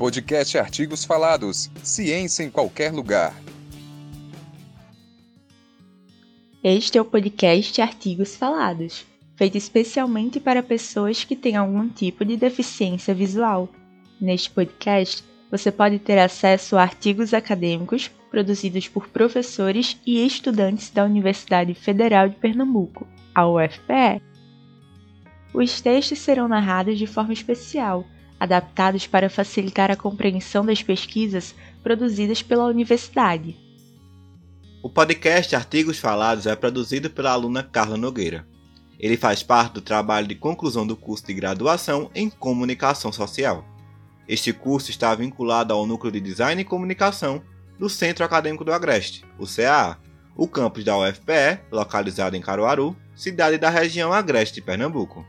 Podcast Artigos Falados. Ciência em qualquer lugar. Este é o podcast Artigos Falados, feito especialmente para pessoas que têm algum tipo de deficiência visual. Neste podcast, você pode ter acesso a artigos acadêmicos produzidos por professores e estudantes da Universidade Federal de Pernambuco, a UFPE. Os textos serão narrados de forma especial, adaptados para facilitar a compreensão das pesquisas produzidas pela universidade. O podcast Artigos Falados é produzido pela aluna Carla Nogueira. Ele faz parte do trabalho de conclusão do curso de graduação em Comunicação Social. Este curso está vinculado ao Núcleo de Design e Comunicação do Centro Acadêmico do Agreste, o CAA, o campus da UFPE, localizado em Caruaru, cidade da região Agreste de Pernambuco.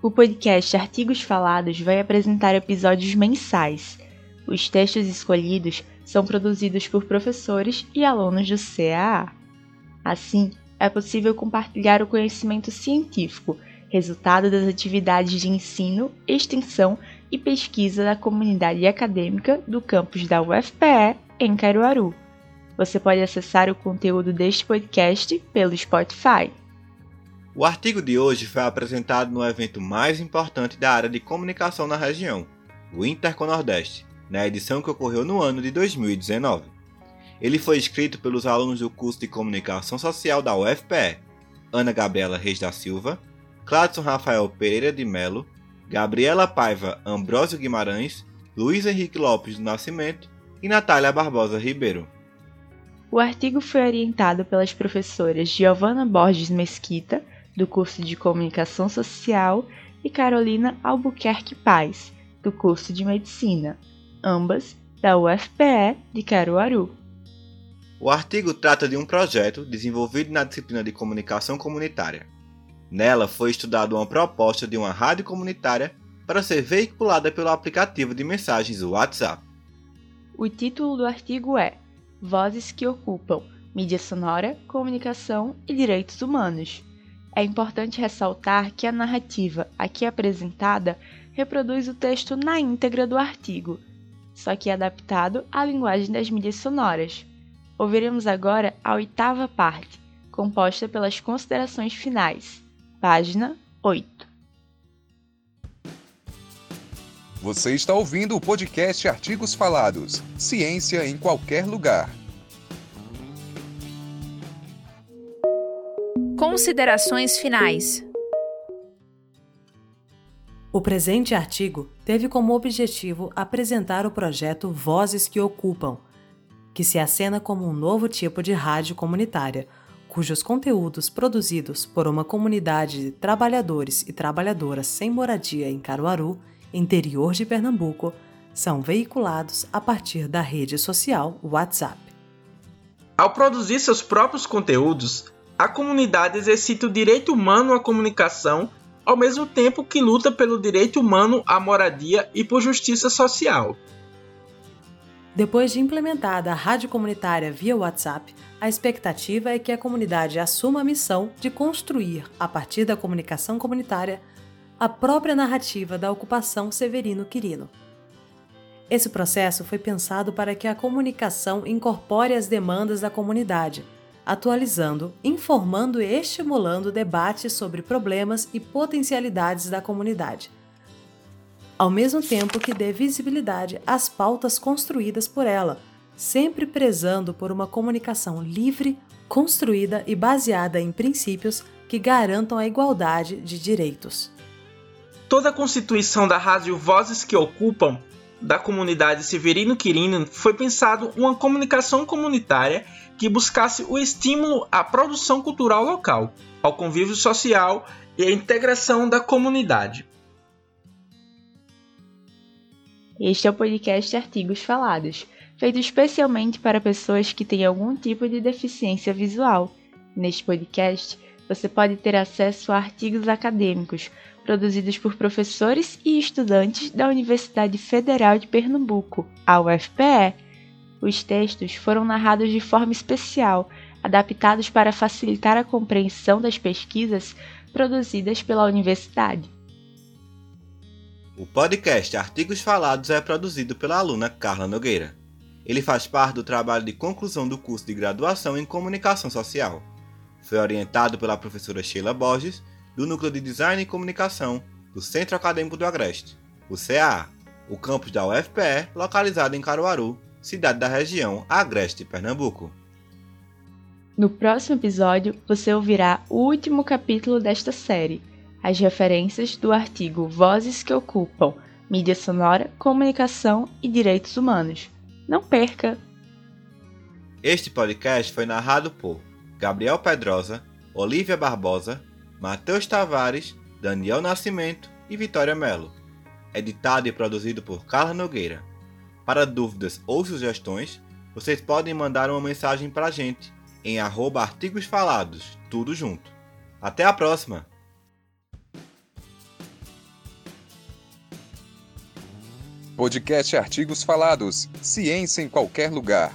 O podcast Artigos Falados vai apresentar episódios mensais. Os textos escolhidos são produzidos por professores e alunos do CAA. Assim, é possível compartilhar o conhecimento científico, resultado das atividades de ensino, extensão e pesquisa da comunidade acadêmica do campus da UFPE em Caruaru. Você pode acessar o conteúdo deste podcast pelo Spotify. O artigo de hoje foi apresentado no evento mais importante da área de comunicação na região, o Interconordeste, na edição que ocorreu no ano de 2019. Ele foi escrito pelos alunos do curso de Comunicação Social da UFPE, Ana Gabriela Reis da Silva, Cladson Rafael Pereira de Melo, Gabriela Paiva Ambrósio Guimarães, Luiz Henrique Lopes do Nascimento e Natália Barbosa Ribeiro. O artigo foi orientado pelas professoras Giovana Borges Mesquita, do curso de Comunicação Social, e Carolina Albuquerque Paz, do curso de Medicina, ambas da UFPE de Caruaru. O artigo trata de um projeto desenvolvido na disciplina de Comunicação Comunitária. Nela foi estudada uma proposta de uma rádio comunitária para ser veiculada pelo aplicativo de mensagens WhatsApp. O título do artigo é Vozes que ocupam mídia sonora, comunicação e direitos humanos. É importante ressaltar que a narrativa aqui apresentada reproduz o texto na íntegra do artigo, só que adaptado à linguagem das mídias sonoras. Ouviremos agora a oitava parte, composta pelas considerações finais. Página 8. Você está ouvindo o podcast Artigos Falados. Ciência em qualquer lugar. Considerações finais. O presente artigo teve como objetivo apresentar o projeto Vozes que Ocupam, que se acena como um novo tipo de rádio comunitária, cujos conteúdos produzidos por uma comunidade de trabalhadores e trabalhadoras sem moradia em Caruaru, interior de Pernambuco, são veiculados a partir da rede social WhatsApp. Ao produzir seus próprios conteúdos, a comunidade exercita o direito humano à comunicação ao mesmo tempo que luta pelo direito humano à moradia e por justiça social. Depois de implementada a rádio comunitária via WhatsApp, a expectativa é que a comunidade assuma a missão de construir, a partir da comunicação comunitária, a própria narrativa da ocupação Severino Quirino. Esse processo foi pensado para que a comunicação incorpore as demandas da comunidade atualizando, informando e estimulando debates sobre problemas e potencialidades da comunidade, ao mesmo tempo que dê visibilidade às pautas construídas por ela, sempre prezando por uma comunicação livre, construída e baseada em princípios que garantam a igualdade de direitos. Toda a constituição da Rádio Vozes que Ocupam da comunidade Severino Quirino foi pensado uma comunicação comunitária que buscasse o estímulo à produção cultural local, ao convívio social e à integração da comunidade. Este é o podcast Artigos Falados, feito especialmente para pessoas que têm algum tipo de deficiência visual. Neste podcast, você pode ter acesso a artigos acadêmicos produzidos por professores e estudantes da Universidade Federal de Pernambuco, a UFPE. Os textos foram narrados de forma especial, adaptados para facilitar a compreensão das pesquisas produzidas pela universidade. O podcast Artigos Falados é produzido pela aluna Carla Nogueira. Ele faz parte do trabalho de conclusão do curso de graduação em Comunicação Social. Foi orientado pela professora Sheila Borges, do Núcleo de Design e Comunicação do Centro Acadêmico do Agreste, o CAA, o campus da UFPE, localizado em Caruaru, cidade da região Agreste, Pernambuco. No próximo episódio, você ouvirá o último capítulo desta série, as referências do artigo Vozes que Ocupam Mídia Sonora, Comunicação e Direitos Humanos. Não perca! Este podcast foi narrado por Gabriel Pedrosa, Olivia Barbosa, Matheus Tavares, Daniel Nascimento e Vitória Melo. Editado e produzido por Carla Nogueira. Para dúvidas ou sugestões, vocês podem mandar uma mensagem para a gente em arroba artigos falados, tudo junto. Até a próxima! Podcast Artigos Falados. Ciência em qualquer lugar.